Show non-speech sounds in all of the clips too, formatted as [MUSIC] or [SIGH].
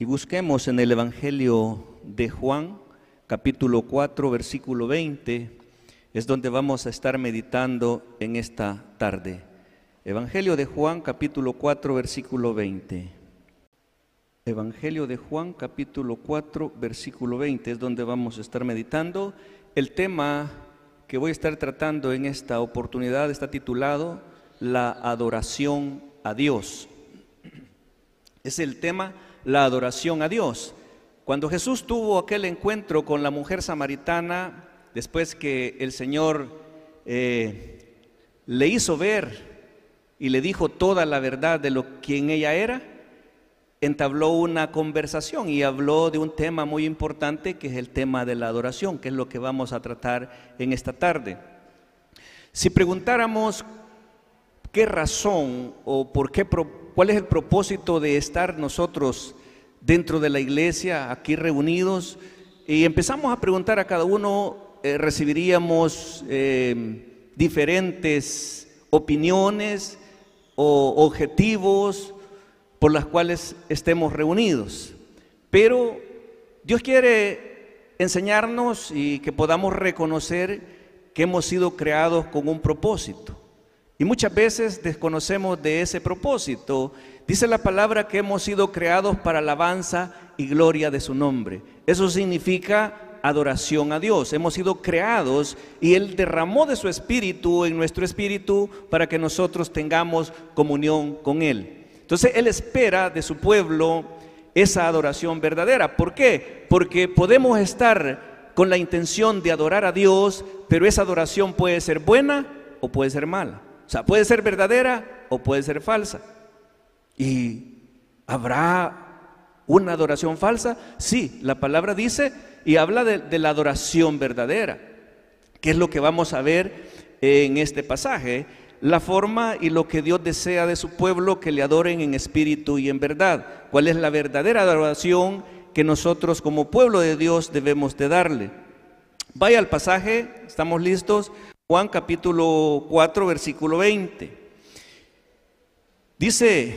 y busquemos en el Evangelio de Juan, capítulo 4, versículo 20, es donde vamos a estar meditando en esta tarde. Evangelio de Juan, capítulo 4, versículo 20. Evangelio de Juan, capítulo 4, versículo 20, es donde vamos a estar meditando. El tema que voy a estar tratando en esta oportunidad está titulado La adoración a Dios. Es el tema la adoración a Dios. Cuando Jesús tuvo aquel encuentro con la mujer samaritana, después que el Señor eh, le hizo ver y le dijo toda la verdad de lo quien ella era, entabló una conversación y habló de un tema muy importante que es el tema de la adoración, que es lo que vamos a tratar en esta tarde. Si preguntáramos qué razón o por qué, cuál es el propósito de estar nosotros dentro de la iglesia, aquí reunidos, y empezamos a preguntar a cada uno, eh, recibiríamos eh, diferentes opiniones o objetivos por las cuales estemos reunidos. Pero Dios quiere enseñarnos y que podamos reconocer que hemos sido creados con un propósito. Y muchas veces desconocemos de ese propósito. Dice la palabra que hemos sido creados para alabanza y gloria de su nombre. Eso significa adoración a Dios. Hemos sido creados y Él derramó de su espíritu en nuestro espíritu para que nosotros tengamos comunión con Él. Entonces Él espera de su pueblo esa adoración verdadera. ¿Por qué? Porque podemos estar con la intención de adorar a Dios, pero esa adoración puede ser buena o puede ser mala. O sea, puede ser verdadera o puede ser falsa. ¿Y habrá una adoración falsa? Sí, la palabra dice y habla de, la adoración verdadera, que es lo que vamos a ver en este pasaje. La forma y lo que Dios desea de su pueblo que le adoren en espíritu y en verdad. ¿Cuál es la verdadera adoración que nosotros como pueblo de Dios debemos de darle? Vaya al pasaje, ¿estamos listos? Juan capítulo 4, versículo 20. Dice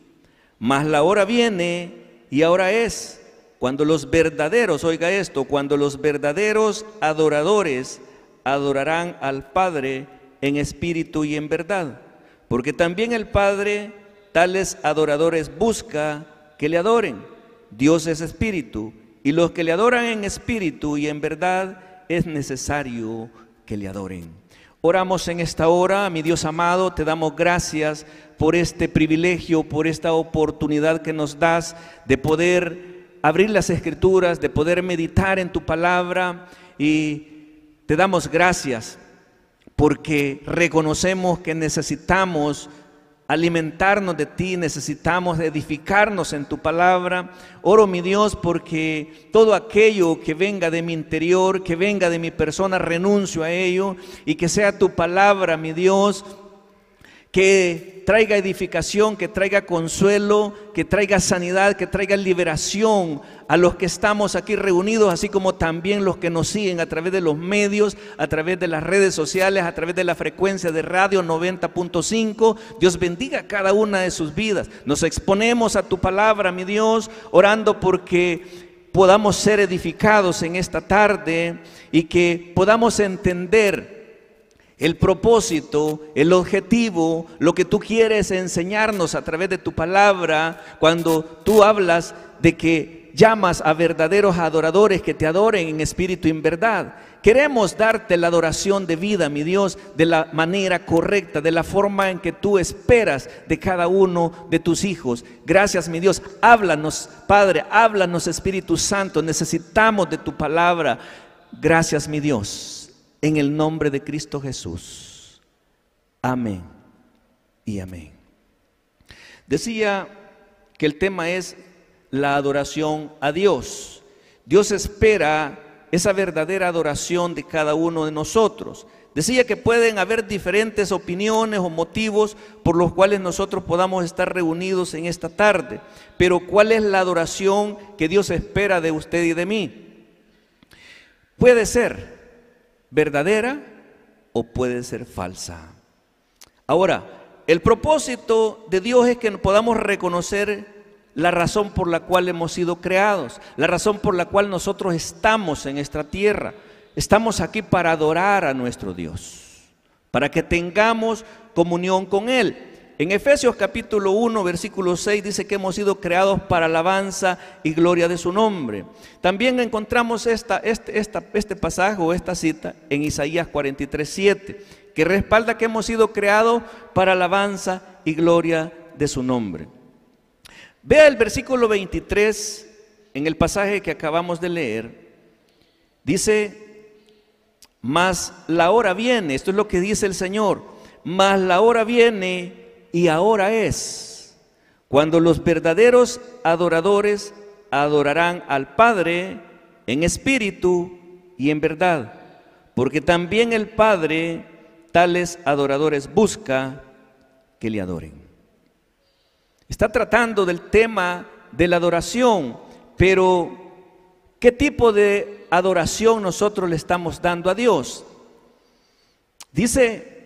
Mas la hora viene y ahora es cuando los verdaderos, oiga esto, cuando los verdaderos adoradores adorarán al Padre en espíritu y en verdad. Porque también el Padre tales adoradores busca que le adoren. Dios es espíritu y los que le adoran en espíritu y en verdad es necesario que le adoren. Oramos en esta hora, mi Dios amado, te damos gracias por este privilegio, por esta oportunidad que nos das de poder abrir las escrituras, de poder meditar en tu palabra y te damos gracias porque reconocemos que necesitamos alimentarnos de ti, necesitamos edificarnos en tu palabra. Oro, mi Dios, porque todo aquello que venga de mi interior, que venga de mi persona, renuncio a ello y que sea tu palabra, mi Dios, que traiga edificación, que traiga consuelo, que traiga sanidad, que traiga liberación a los que estamos aquí reunidos, así como también los que nos siguen a través de los medios, a través de las redes sociales, a través de la frecuencia de radio 90.5. Dios bendiga cada una de sus vidas. Nos exponemos a tu palabra, mi Dios, orando porque podamos ser edificados en esta tarde y que podamos entender el propósito, el objetivo, lo que tú quieres enseñarnos a través de tu palabra, cuando tú hablas de que llamas a verdaderos adoradores que te adoren en espíritu y en verdad. Queremos darte la adoración de vida, mi Dios, de la manera correcta, de la forma en que tú esperas de cada uno de tus hijos. Gracias, mi Dios. Háblanos, Padre, háblanos, Espíritu Santo. Necesitamos de tu palabra. Gracias, mi Dios en el nombre de Cristo Jesús. Amén y amén. Decía que el tema es la adoración a Dios. Dios espera esa verdadera adoración de cada uno de nosotros. Decía que pueden haber diferentes opiniones o motivos por los cuales nosotros podamos estar reunidos en esta tarde, pero ¿cuál es la adoración que Dios espera de usted y de mí? Puede ser verdadera o puede ser falsa. Ahora, el propósito de Dios es que podamos reconocer la razón por la cual hemos sido creados, la razón por la cual nosotros estamos en esta tierra. Estamos aquí para adorar a nuestro Dios, para que tengamos comunión con Él. En Efesios capítulo 1, versículo 6 dice que hemos sido creados para alabanza y gloria de su nombre. También encontramos esta, este, este pasaje o esta cita en Isaías 43, 7, que respalda que hemos sido creados para alabanza y gloria de su nombre. Vea el versículo 23 en el pasaje que acabamos de leer. Dice, mas la hora viene, esto es lo que dice el Señor, mas la hora viene y ahora es, cuando los verdaderos adoradores adorarán al Padre en espíritu y en verdad, porque también el Padre tales adoradores busca que le adoren. Está tratando del tema de la adoración, pero ¿qué tipo de adoración nosotros le estamos dando a Dios? Dice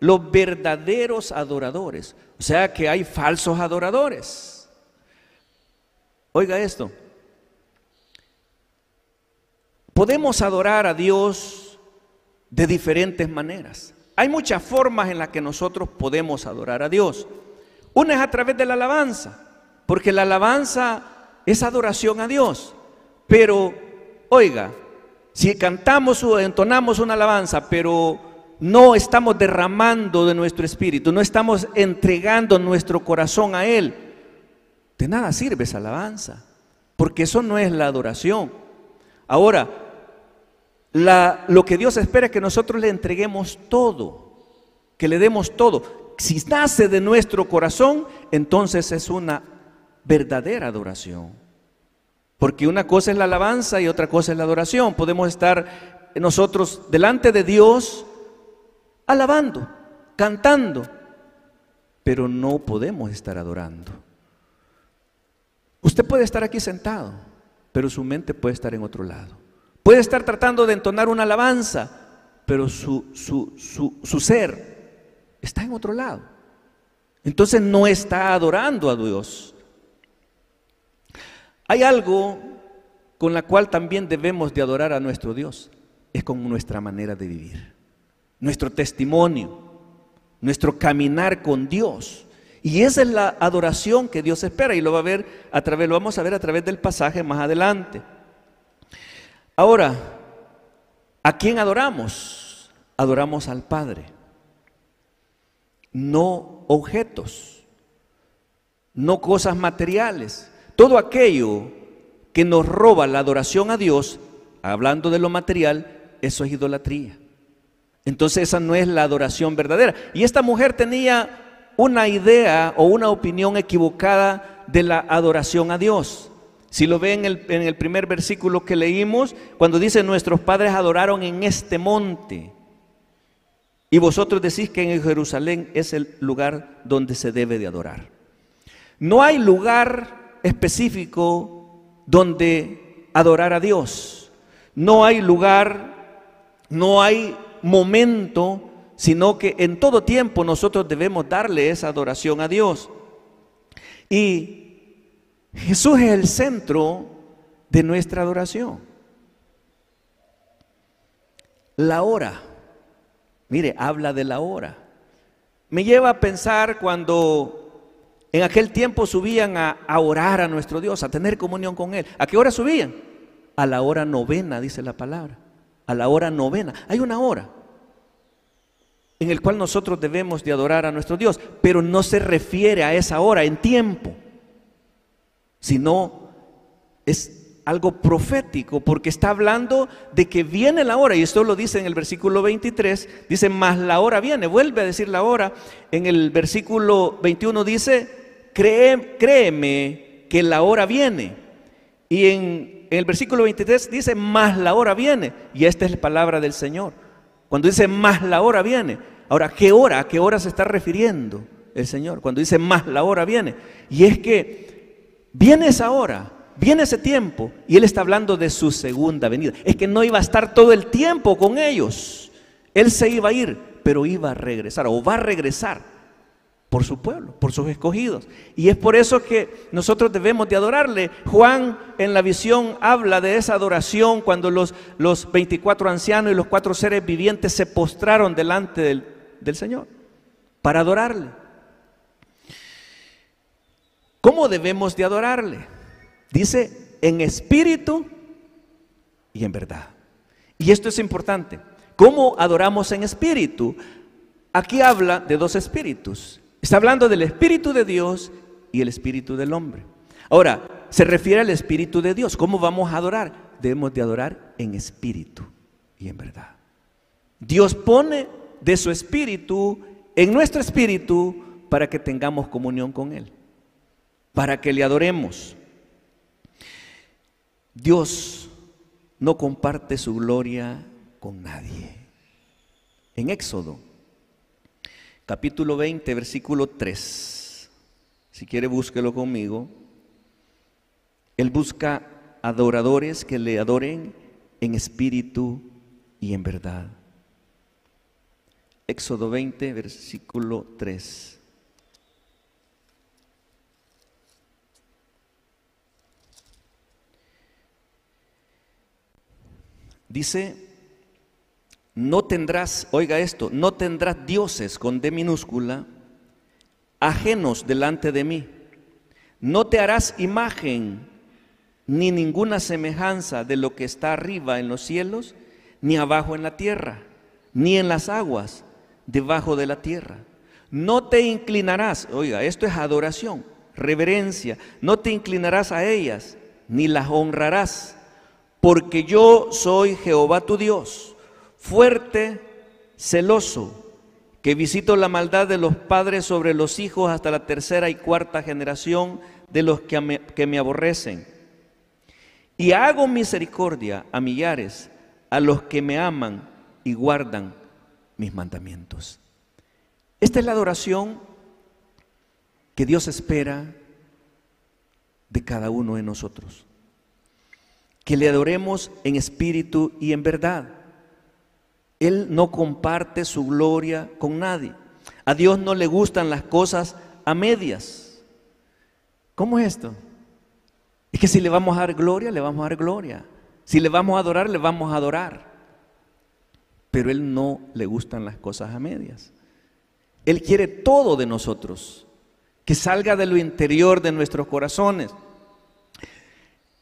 los verdaderos adoradores, o sea que hay falsos adoradores. Oiga esto, podemos adorar a Dios de diferentes maneras. Hay muchas formas en las que nosotros podemos adorar a Dios. Una es a través de la alabanza, porque la alabanza es adoración a Dios, pero Oiga, si cantamos o entonamos una alabanza, pero no estamos derramando de nuestro espíritu, no estamos entregando nuestro corazón a Él, de nada sirve esa alabanza, porque eso no es la adoración. Ahora, lo que Dios espera es que nosotros le entreguemos todo, que le demos todo. Si nace de nuestro corazón, entonces es una verdadera adoración. Porque una cosa es la alabanza y otra cosa es la adoración. Podemos estar nosotros delante de Dios alabando, cantando, pero no podemos estar adorando. Usted puede estar aquí sentado, pero su mente puede estar en otro lado. Puede estar tratando de entonar una alabanza, pero su, su, su ser está en otro lado. Entonces no está adorando a Dios. Hay algo con la cual también debemos de adorar a nuestro Dios, es con nuestra manera de vivir, nuestro testimonio, nuestro caminar con Dios. Y esa es la adoración que Dios espera y lo va a ver a través, lo vamos a ver a través del pasaje más adelante. Ahora, ¿a quién adoramos? Adoramos al Padre, no objetos, no cosas materiales. Todo aquello que nos roba la adoración a Dios, hablando de lo material, eso es idolatría. Entonces esa no es la adoración verdadera. Y esta mujer tenía una idea o una opinión equivocada de la adoración a Dios. Si lo ven en el, en el primer versículo que leímos, cuando dice nuestros padres adoraron en este monte. Y vosotros decís que en Jerusalén es el lugar donde se debe de adorar. No hay lugar específico donde adorar a Dios. No hay lugar, no hay momento, sino que en todo tiempo nosotros debemos darle esa adoración a Dios. Y Jesús es el centro de nuestra adoración. La hora, mire, habla de la hora. Me lleva a pensar cuando en aquel tiempo subían a, orar a nuestro Dios, a tener comunión con Él. ¿A qué hora subían? A la hora novena, dice la palabra. A la hora novena. Hay una hora en el cual nosotros debemos de adorar a nuestro Dios, pero no se refiere a esa hora en tiempo, sino es algo profético, porque está hablando de que viene la hora, y esto lo dice en el versículo 23, dice, más la hora viene, vuelve a decir la hora, en el versículo 21 dice, créeme que la hora viene. Y en, el versículo 23 dice, más la hora viene. Y esta es la palabra del Señor. Cuando dice, más la hora viene. Ahora, ¿qué hora? ¿A qué hora se está refiriendo el Señor? Cuando dice, más la hora viene. Y es que viene esa hora Viene ese tiempo y Él está hablando de su segunda venida. Es que no iba a estar todo el tiempo con ellos. Él se iba a ir, pero iba a regresar o va a regresar por su pueblo, por sus escogidos. Y es por eso que nosotros debemos de adorarle. Juan en la visión habla de esa adoración cuando los, los 24 ancianos y los cuatro seres vivientes se postraron delante del, del Señor para adorarle. ¿Cómo debemos de adorarle? Dice en espíritu y en verdad. Y esto es importante. ¿Cómo adoramos en espíritu? Aquí habla de dos espíritus. Está hablando del espíritu de Dios y el espíritu del hombre. Ahora, se refiere al espíritu de Dios. ¿Cómo vamos a adorar? Debemos de adorar en espíritu y en verdad. Dios pone de su espíritu en nuestro espíritu para que tengamos comunión con Él, para que le adoremos. Dios no comparte su gloria con nadie. En Éxodo, capítulo 20, versículo 3, si quiere búsquelo conmigo, Él busca adoradores que le adoren en espíritu y en verdad. Éxodo 20, versículo 3. Dice, no tendrás, oiga esto, no tendrás dioses con D minúscula ajenos delante de mí. No te harás imagen ni ninguna semejanza de lo que está arriba en los cielos, ni abajo en la tierra, ni en las aguas debajo de la tierra. No te inclinarás, oiga, esto es adoración, reverencia, no te inclinarás a ellas, ni las honrarás porque yo soy Jehová tu Dios, fuerte, celoso, que visito la maldad de los padres sobre los hijos hasta la tercera y cuarta generación de los que me, aborrecen. Y hago misericordia a millares, a los que me aman y guardan mis mandamientos. Esta es la adoración que Dios espera de cada uno de nosotros que le adoremos en espíritu y en verdad. Él no comparte su gloria con nadie. A Dios no le gustan las cosas a medias. ¿Cómo es esto? Es que si le vamos a dar gloria, le vamos a dar gloria. Si le vamos a adorar, le vamos a adorar. Pero Él no le gustan las cosas a medias. Él quiere todo de nosotros, que salga de lo interior de nuestros corazones.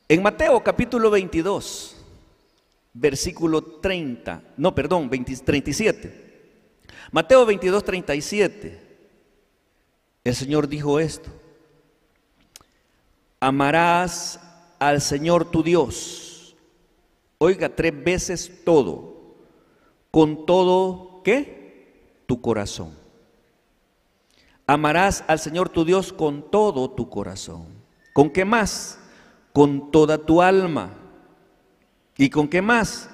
En Mateo capítulo 22, versículo 30, no, perdón, 37. Mateo 22, 37. El Señor dijo esto. Amarás al Señor tu Dios. Oiga, tres veces todo. Con todo, ¿qué? Tu corazón. Amarás al Señor tu Dios con todo tu corazón. ¿Con qué más? con toda tu alma. ¿Y con qué más?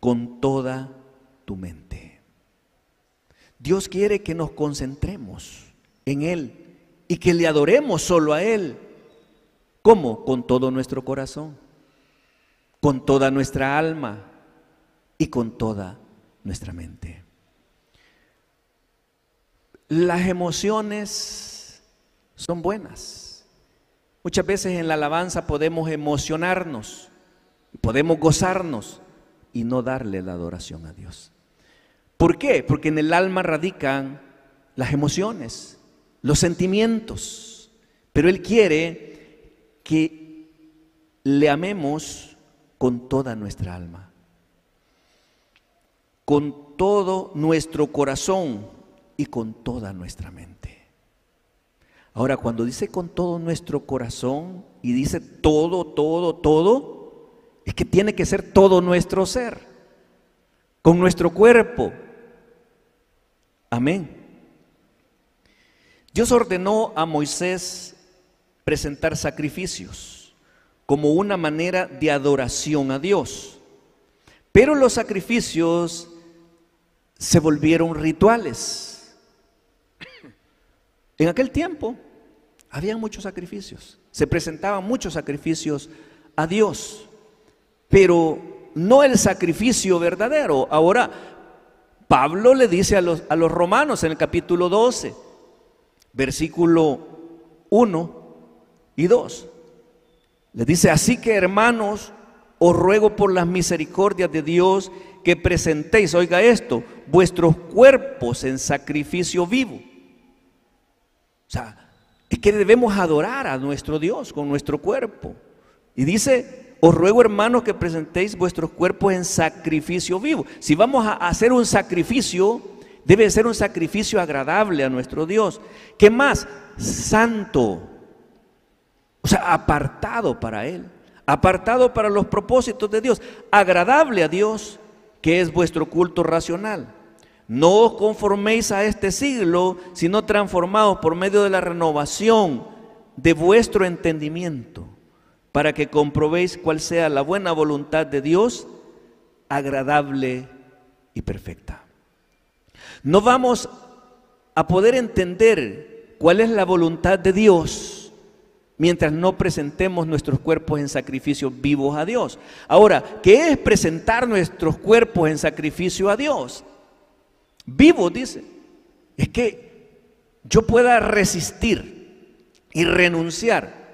Con toda tu mente. Dios quiere que nos concentremos en Él y que le adoremos solo a Él. ¿Cómo? Con todo nuestro corazón, con toda nuestra alma y con toda nuestra mente. Las emociones son buenas Muchas veces en la alabanza podemos emocionarnos, podemos gozarnos y no darle la adoración a Dios. ¿Por qué? Porque en el alma radican las emociones, los sentimientos, pero Él quiere que le amemos con toda nuestra alma, con todo nuestro corazón y con toda nuestra mente. Ahora, cuando dice con todo nuestro corazón y dice todo, todo, todo, es que tiene que ser todo nuestro ser, con nuestro cuerpo. Amén. Dios ordenó a Moisés presentar sacrificios como una manera de adoración a Dios. Pero los sacrificios se volvieron rituales. En aquel tiempo había muchos sacrificios, se presentaban muchos sacrificios a Dios, pero no el sacrificio verdadero. Ahora, Pablo le dice a los, a los romanos en el capítulo 12, versículo 1 y 2, le dice, así que hermanos, os ruego por las misericordias de Dios que presentéis, oiga esto, vuestros cuerpos en sacrificio vivo. O sea, es que debemos adorar a nuestro Dios con nuestro cuerpo. Y dice, os ruego hermanos que presentéis vuestros cuerpos en sacrificio vivo. Si vamos a hacer un sacrificio, debe ser un sacrificio agradable a nuestro Dios. ¿Qué más? Santo. O sea, apartado para Él. Apartado para los propósitos de Dios. Agradable a Dios, que es vuestro culto racional. No os conforméis a este siglo, sino transformados por medio de la renovación de vuestro entendimiento, para que comprobéis cuál sea la buena voluntad de Dios, agradable y perfecta. No vamos a poder entender cuál es la voluntad de Dios mientras no presentemos nuestros cuerpos en sacrificio vivos a Dios. Ahora, ¿qué es presentar nuestros cuerpos en sacrificio a Dios? Vivo, dice, es que yo pueda resistir y renunciar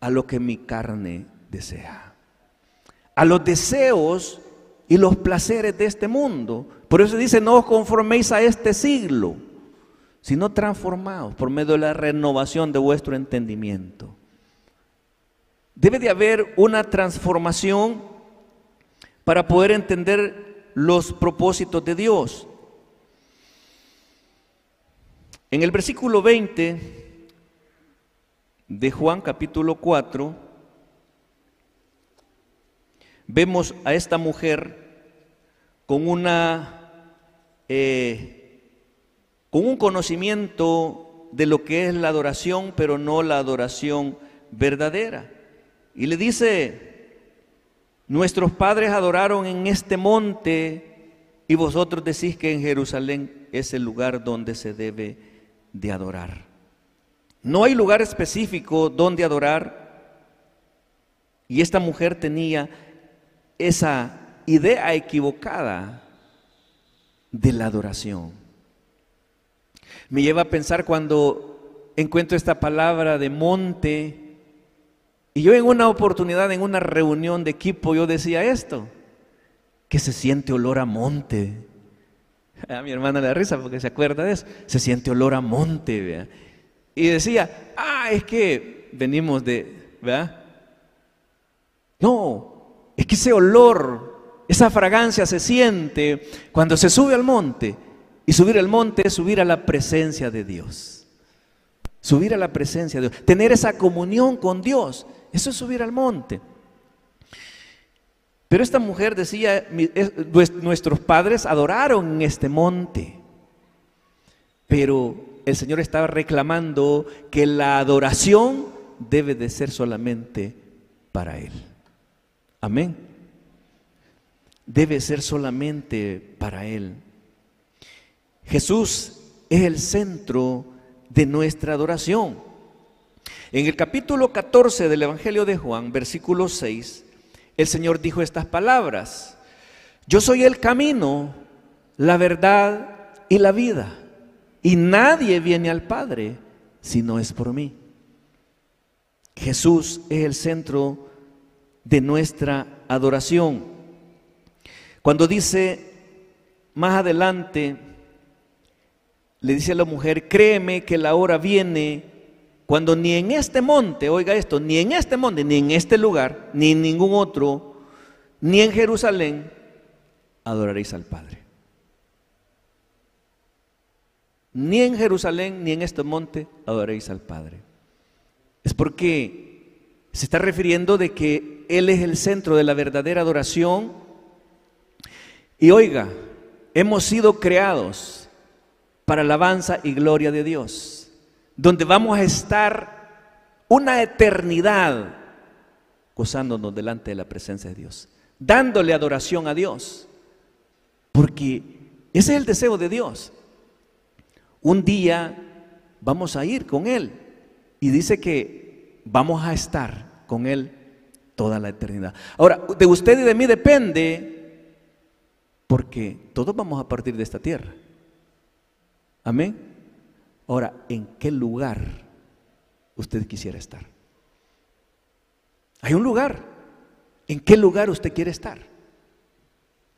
a lo que mi carne desea, a los deseos y los placeres de este mundo. Por eso dice, no os conforméis a este siglo, sino transformados por medio de la renovación de vuestro entendimiento. Debe de haber una transformación para poder entender los propósitos de Dios. En el versículo 20 de Juan capítulo 4, vemos a esta mujer con una eh, con un conocimiento de lo que es la adoración, pero no la adoración verdadera. Y le dice, nuestros padres adoraron en este monte y vosotros decís que en Jerusalén es el lugar donde se debe de adorar. No hay lugar específico donde adorar. Y esta mujer tenía esa idea equivocada de la adoración. Me lleva a pensar cuando encuentro esta palabra de monte. Y yo en una oportunidad, en una reunión de equipo, yo decía esto, que se siente olor a monte. [LAUGHS] A mi hermana le da risa porque se acuerda de eso. Se siente olor a monte, Y decía, ah, es que venimos de, ¿verdad? No, es que ese olor, esa fragancia se siente cuando se sube al monte. Y subir al monte es subir a la presencia de Dios. Subir a la presencia de Dios. Tener esa comunión con Dios. Eso es subir al monte. Pero esta mujer decía, nuestros padres adoraron en este monte. Pero el Señor estaba reclamando que la adoración debe de ser solamente para Él. Amén. Debe ser solamente para Él. Jesús es el centro de nuestra adoración. En el capítulo 14 del Evangelio de Juan, versículo 6, el Señor dijo estas palabras. Yo soy el camino, la verdad y la vida. Y nadie viene al Padre si no es por mí. Jesús es el centro de nuestra adoración. Cuando dice más adelante, le dice a la mujer, créeme que la hora viene cuando ni en este monte, oiga esto, ni en este monte, ni en este lugar, ni en ningún otro, ni en Jerusalén, adoraréis al Padre. Ni en Jerusalén, ni en este monte, adoraréis al Padre. Es porque se está refiriendo de que Él es el centro de la verdadera adoración. Y oiga, hemos sido creados para alabanza y gloria de Dios donde vamos a estar una eternidad gozándonos delante de la presencia de Dios, dándole adoración a Dios, porque ese es el deseo de Dios. Un día vamos a ir con Él y dice que vamos a estar con Él toda la eternidad. Ahora, de usted y de mí depende, porque todos vamos a partir de esta tierra. Amén. Ahora, ¿en qué lugar usted quisiera estar? Hay un lugar. ¿En qué lugar usted quiere estar?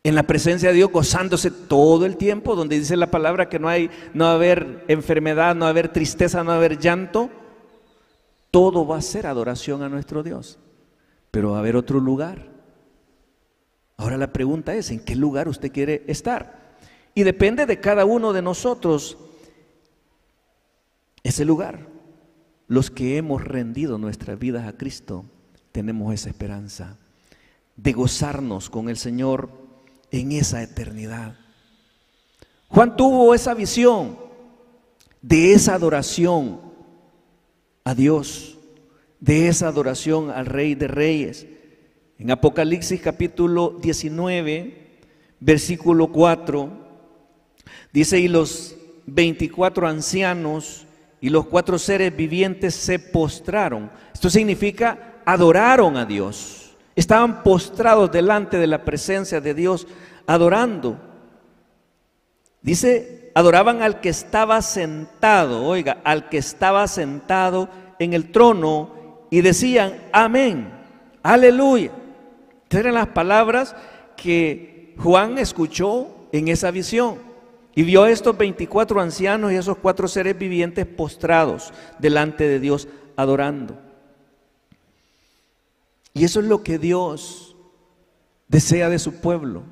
En la presencia de Dios, gozándose todo el tiempo, donde dice la palabra que no hay, no va a haber enfermedad, no va a haber tristeza, no va a haber llanto. Todo va a ser adoración a nuestro Dios. Pero va a haber otro lugar. Ahora la pregunta es, ¿en qué lugar usted quiere estar? Y depende de cada uno de nosotros ese lugar. Los que hemos rendido nuestras vidas a Cristo, tenemos esa esperanza de gozarnos con el Señor en esa eternidad. Juan tuvo esa visión de esa adoración a Dios, de esa adoración al Rey de Reyes. En Apocalipsis capítulo 19, versículo 4, dice, y los 24 ancianos y los cuatro seres vivientes se postraron. Esto significa adoraron a Dios. Estaban postrados delante de la presencia de Dios, adorando. Dice, adoraban al que estaba sentado, oiga, al que estaba sentado en el trono y decían, amén, aleluya. Estas eran las palabras que Juan escuchó en esa visión. Y vio a estos 24 ancianos y a esos cuatro seres vivientes postrados delante de Dios, adorando. Y eso es lo que Dios desea de su pueblo,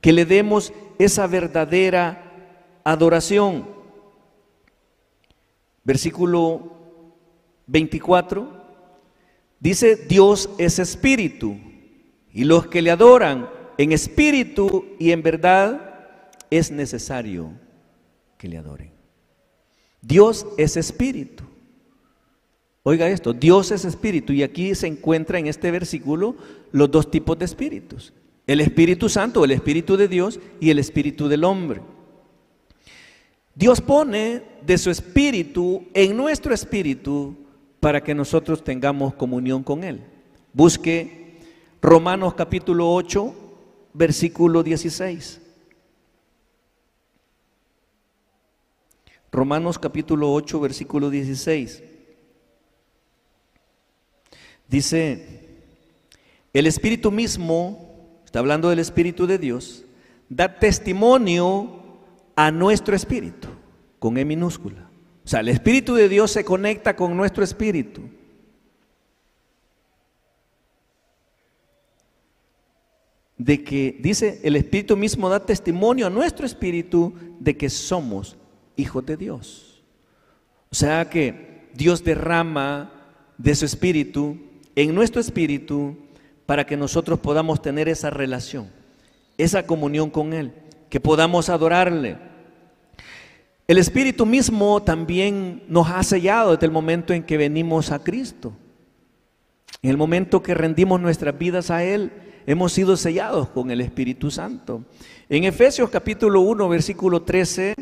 que le demos esa verdadera adoración. Versículo 24 dice, Dios es espíritu, y los que le adoran en espíritu y en verdad es necesario que le adoren. Dios es espíritu. Oiga esto, Dios es espíritu y aquí se encuentra en este versículo los dos tipos de espíritus. El Espíritu Santo, el Espíritu de Dios y el Espíritu del hombre. Dios pone de su espíritu en nuestro espíritu para que nosotros tengamos comunión con Él. Busque Romanos capítulo 8, versículo 16. Romanos capítulo 8, versículo 16. Dice, el Espíritu mismo, está hablando del Espíritu de Dios, da testimonio a nuestro espíritu, con E minúscula. O sea, el Espíritu de Dios se conecta con nuestro espíritu. De que, dice, el Espíritu mismo da testimonio a nuestro espíritu de que somos hijos de Dios. O sea que Dios derrama de su espíritu en nuestro espíritu para que nosotros podamos tener esa relación, esa comunión con Él, que podamos adorarle. El Espíritu mismo también nos ha sellado desde el momento en que venimos a Cristo. En el momento que rendimos nuestras vidas a Él, hemos sido sellados con el Espíritu Santo. En Efesios capítulo 1, versículo 13,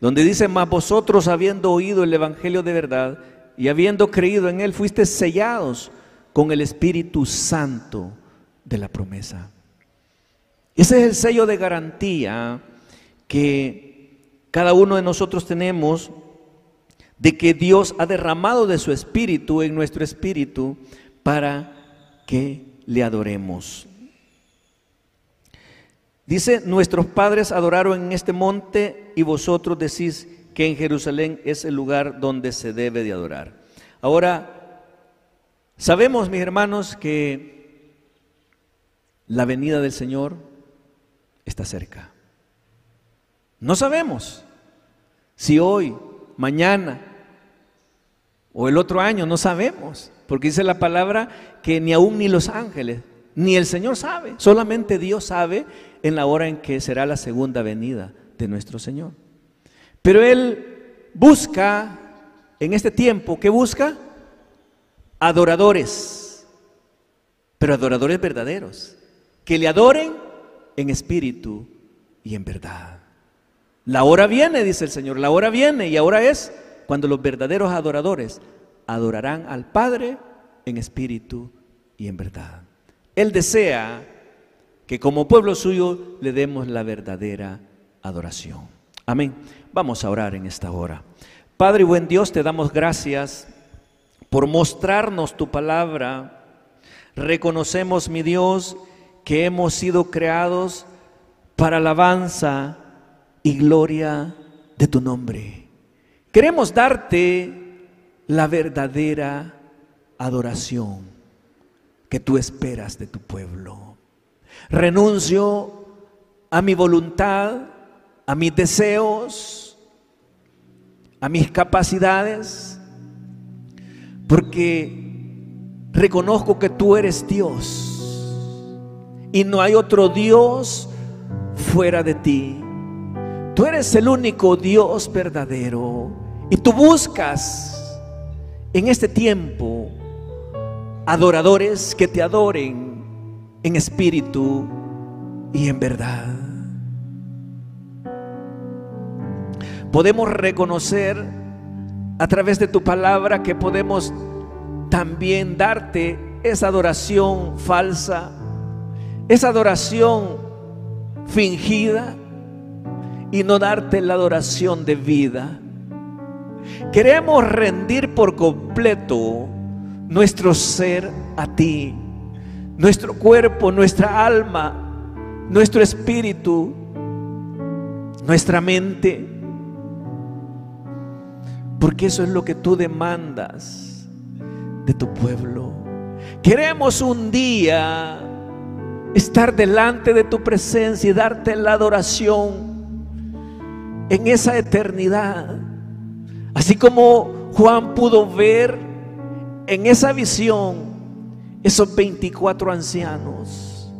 donde dice, más vosotros habiendo oído el Evangelio de verdad y habiendo creído en Él, fuiste sellados con el Espíritu Santo de la promesa. Ese es el sello de garantía que cada uno de nosotros tenemos de que Dios ha derramado de su espíritu en nuestro espíritu para que le adoremos. Dice, nuestros padres adoraron en este monte y vosotros decís que en Jerusalén es el lugar donde se debe de adorar. Ahora, Sabemos, mis hermanos, que la venida del Señor está cerca. No sabemos si hoy, mañana o el otro año, no sabemos, porque dice la palabra que ni aún ni los ángeles, ni el Señor sabe, solamente Dios sabe en la hora en que será la segunda venida de nuestro Señor. Pero Él busca en este tiempo, ¿qué busca? Adoradores, pero adoradores verdaderos, que le adoren en espíritu y en verdad. La hora viene, dice el Señor, la hora viene y ahora es cuando los verdaderos adoradores adorarán al Padre en espíritu y en verdad. Él desea que como pueblo suyo le demos la verdadera adoración. Amén. Vamos a orar en esta hora. Padre y buen Dios, te damos gracias por mostrarnos tu palabra. Reconocemos, mi Dios, que hemos sido creados para alabanza y gloria de tu nombre. Queremos darte la verdadera adoración que tú esperas de tu pueblo. Renuncio a mi voluntad, a mis deseos, a mis capacidades, porque reconozco que tú eres Dios y no hay otro Dios fuera de ti. Tú eres el único Dios verdadero y tú buscas en este tiempo adoradores que te adoren en espíritu y en verdad. Podemos reconocer a través de tu palabra que podemos también darte esa adoración falsa, esa adoración fingida y no darte la adoración de vida. Queremos rendir por completo nuestro ser a ti, nuestro cuerpo, nuestra alma, nuestro espíritu, nuestra mente, porque eso es lo que tú demandas de tu pueblo. Queremos un día estar delante de tu presencia y darte la adoración en esa eternidad. Así como Juan pudo ver en esa visión esos 24 ancianos,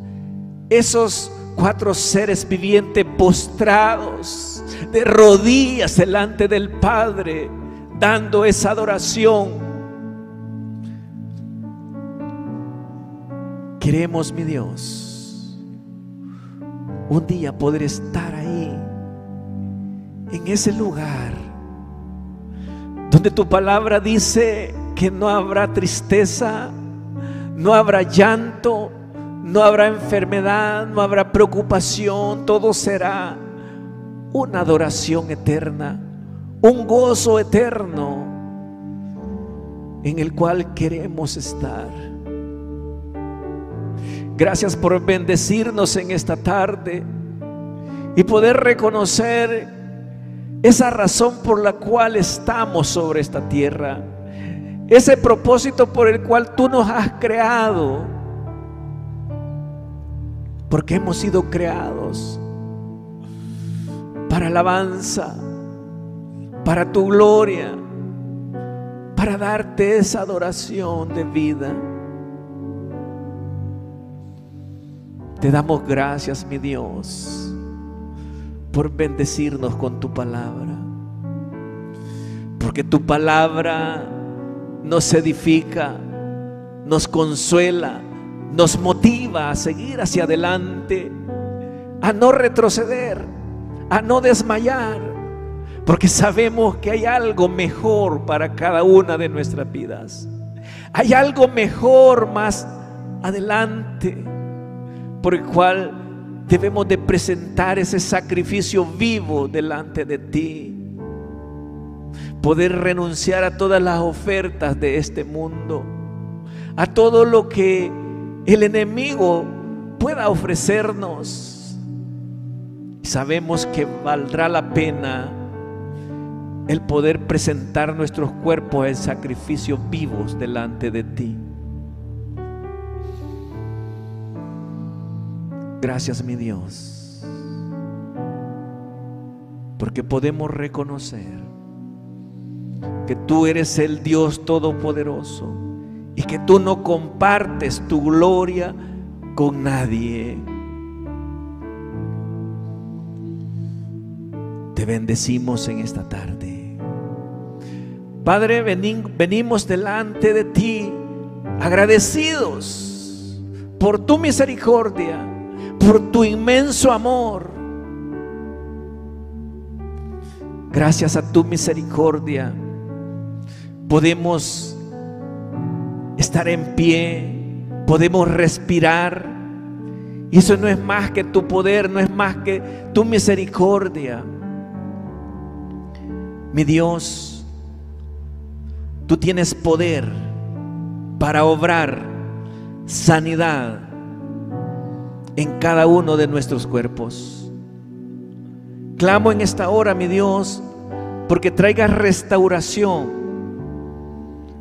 esos cuatro seres vivientes postrados de rodillas delante del Padre, dando esa adoración. Queremos, mi Dios, un día poder estar ahí, en ese lugar, donde tu palabra dice que no habrá tristeza, no habrá llanto, no habrá enfermedad, no habrá preocupación, todo será una adoración eterna, un gozo eterno en el cual queremos estar. Gracias por bendecirnos en esta tarde y poder reconocer esa razón por la cual estamos sobre esta tierra ese propósito por el cual tú nos has creado. Porque hemos sido creados para alabanza, para tu gloria, para darte esa adoración de vida. Te damos gracias, mi Dios, por bendecirnos con tu palabra. Porque tu palabra nos edifica, nos consuela, nos motiva a seguir hacia adelante, a no retroceder, a no desmayar, porque sabemos que hay algo mejor para cada una de nuestras vidas. Hay algo mejor más adelante, por el cual debemos de presentar ese sacrificio vivo delante de ti poder renunciar a todas las ofertas de este mundo, a todo lo que el enemigo pueda ofrecernos. Sabemos que valdrá la pena el poder presentar nuestros cuerpos en sacrificios vivos delante de ti. Gracias mi Dios, porque podemos reconocer que tú eres el Dios todopoderoso y que tú no compartes tu gloria con nadie. Te bendecimos en esta tarde. Padre, venimos delante de ti agradecidos por tu misericordia, por tu inmenso amor. Gracias a tu misericordia podemos estar en pie, podemos respirar. Y eso no es más que tu poder, no es más que tu misericordia. Mi Dios, tú tienes poder para obrar sanidad en cada uno de nuestros cuerpos. Clamo en esta hora, mi Dios, porque traigas restauración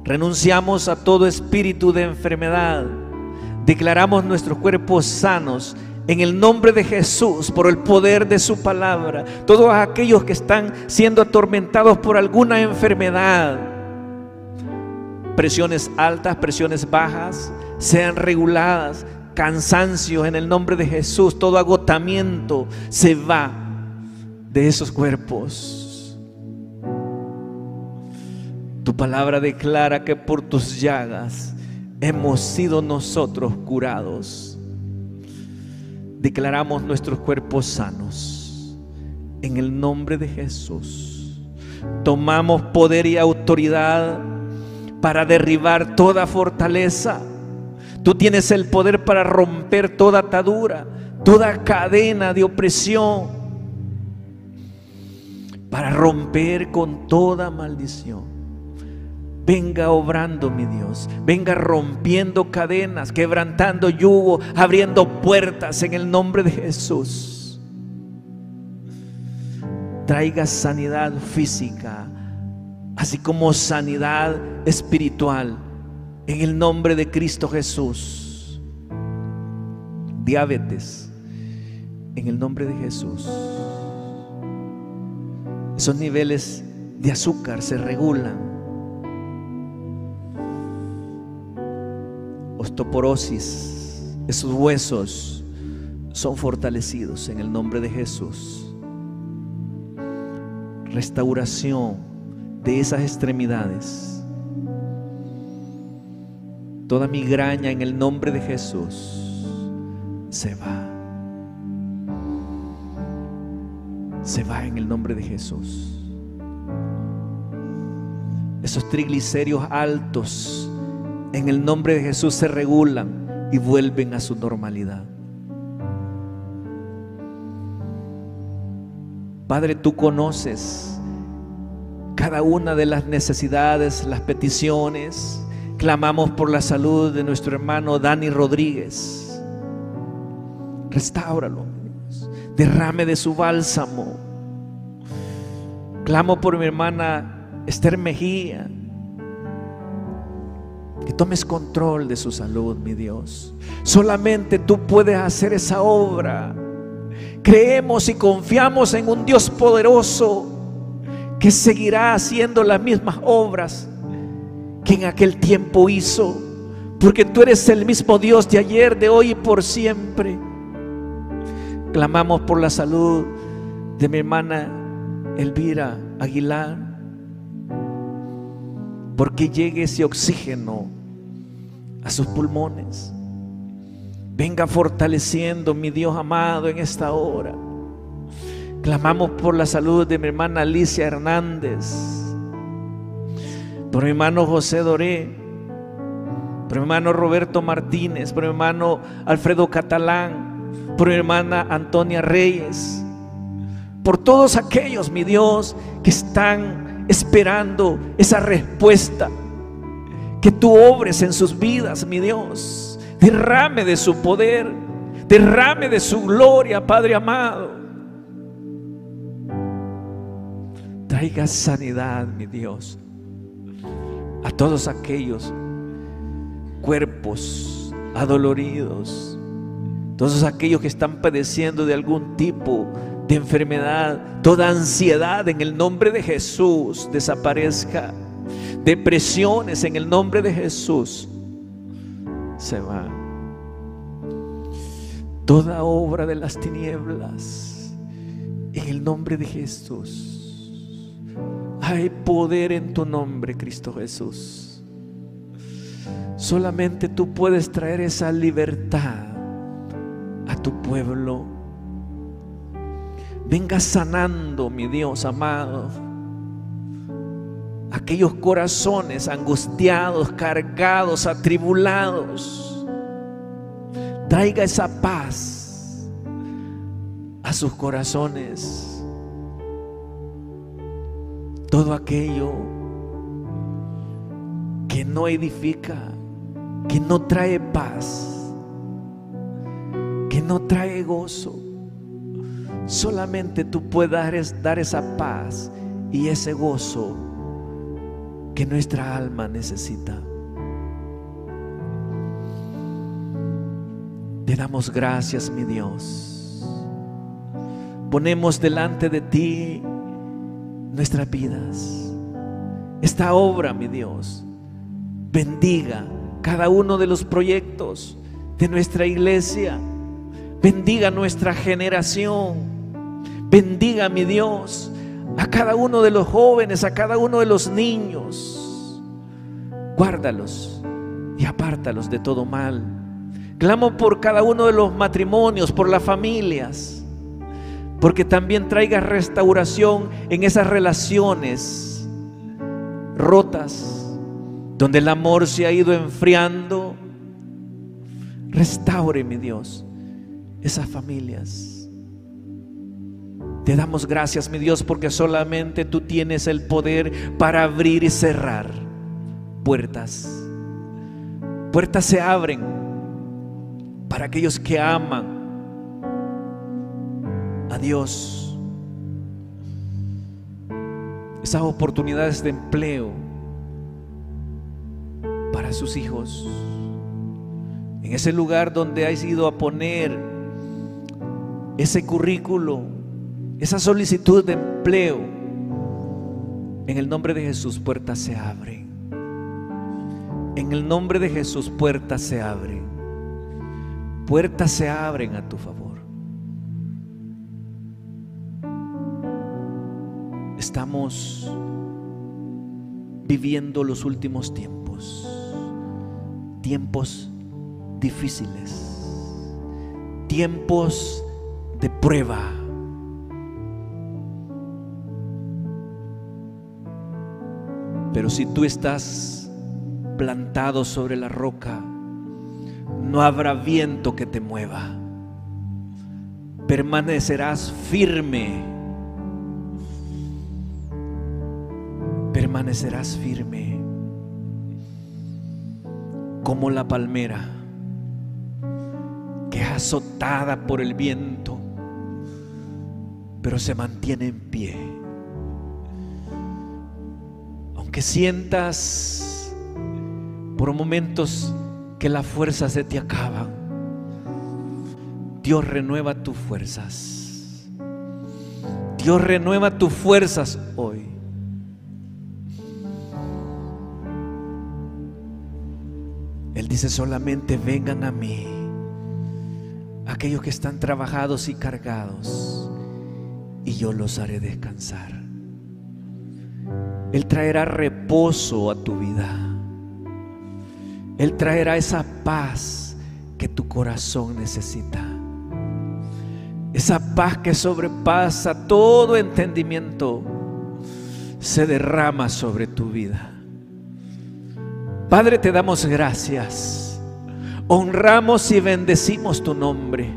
Renunciamos a todo espíritu de enfermedad. Declaramos nuestros cuerpos sanos en el nombre de Jesús, por el poder de su palabra. Todos aquellos que están siendo atormentados por alguna enfermedad, presiones altas, presiones bajas, sean reguladas, cansancios en el nombre de Jesús, todo agotamiento se va de esos cuerpos. Tu palabra declara que por tus llagas hemos sido nosotros curados. Declaramos nuestros cuerpos sanos. En el nombre de Jesús. Tomamos poder y autoridad para derribar toda fortaleza. Tú tienes el poder para romper toda atadura, toda cadena de opresión, para romper con toda maldición. Venga obrando, mi Dios. Venga rompiendo cadenas, quebrantando yugo, abriendo puertas en el nombre de Jesús. Traiga sanidad física, así como sanidad espiritual, en el nombre de Cristo Jesús. Diabetes, en el nombre de Jesús. Esos niveles de azúcar se regulan osteoporosis, esos huesos son fortalecidos en el nombre de Jesús. Restauración de esas extremidades. Toda migraña en el nombre de Jesús se va. Se va en el nombre de Jesús. Esos triglicéridos altos en el nombre de Jesús se regulan y vuelven a su normalidad. Padre, tú conoces cada una de las necesidades, las peticiones. Clamamos por la salud de nuestro hermano Dani Rodríguez. Restáuralo, derrame de su bálsamo. Clamo por mi hermana Esther Mejía que tomes control de su salud, mi Dios. Solamente tú puedes hacer esa obra. Creemos y confiamos en un Dios poderoso que seguirá haciendo las mismas obras que en aquel tiempo hizo. Porque tú eres el mismo Dios de ayer, de hoy y por siempre. Clamamos por la salud de mi hermana Elvira Aguilar porque llegue ese oxígeno a sus pulmones. Venga fortaleciendo, mi Dios amado, en esta hora. Clamamos por la salud de mi hermana Alicia Hernández, por mi hermano José Doré, por mi hermano Roberto Martínez, por mi hermano Alfredo Catalán, por mi hermana Antonia Reyes, por todos aquellos, mi Dios, que están esperando esa respuesta. Que tú obres en sus vidas, mi Dios. Derrame de su poder, derrame de su gloria, Padre amado. Traiga sanidad, mi Dios, a todos aquellos cuerpos adoloridos, todos aquellos que están padeciendo de algún tipo de enfermedad, toda ansiedad en el nombre de Jesús desaparezca. Depresiones en el nombre de Jesús se va. Toda obra de las tinieblas en el nombre de Jesús. Hay poder en tu nombre, Cristo Jesús. Solamente tú puedes traer esa libertad a tu pueblo. Venga sanando, mi Dios amado, aquellos corazones angustiados, cargados, atribulados. Traiga esa paz a sus corazones. Todo aquello que no edifica, que no trae paz, que no trae gozo. Solamente tú puedes dar esa paz y ese gozo que nuestra alma necesita. Te damos gracias, mi Dios. Ponemos delante de ti nuestras vidas. Esta obra, mi Dios, bendiga cada uno de los proyectos de nuestra iglesia. Bendiga nuestra generación. Bendiga, mi Dios, a cada uno de los jóvenes, a cada uno de los niños. Guárdalos y apártalos de todo mal. Clamo por cada uno de los matrimonios, por las familias, porque también traiga restauración en esas relaciones rotas donde el amor se ha ido enfriando, restaure, mi Dios, esas familias. Te damos gracias, mi Dios, porque solamente tú tienes el poder para abrir y cerrar puertas. Puertas se abren para aquellos que aman a Dios. Esas oportunidades de empleo para sus hijos. En ese lugar donde has ido a poner ese currículo, esa solicitud de empleo, en el nombre de Jesús puertas se abren. En el nombre de Jesús puertas se abren. Puertas se abren a tu favor. Estamos viviendo los últimos tiempos tiempos difíciles, tiempos de prueba. Pero si tú estás plantado sobre la roca, no habrá viento que te mueva. Permanecerás firme. Permanecerás firme como la palmera que es azotada por el viento, pero se mantiene en pie. Aunque sientas por momentos que las fuerzas se te acaban, Dios renueva tus fuerzas. Dios renueva tus fuerzas hoy. Dice solamente vengan a mí, aquellos que están trabajados y cargados, y yo los haré descansar. Él traerá reposo a tu vida. Él traerá esa paz que tu corazón necesita. Esa paz que sobrepasa todo entendimiento se derrama sobre tu vida. Padre, te damos gracias. Honramos y bendecimos tu nombre.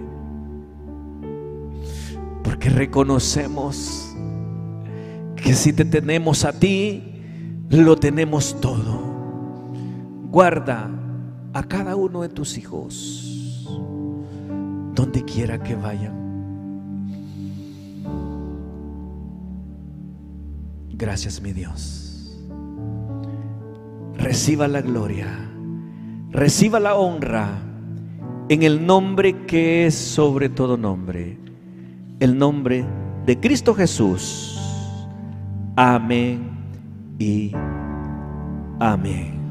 Porque reconocemos que si te tenemos a ti, lo tenemos todo. Guarda a cada uno de tus hijos, donde quiera que vayan. Gracias, mi Dios reciba la gloria, reciba la honra en el nombre que es sobre todo nombre, el nombre de Cristo Jesús. Amén y amén.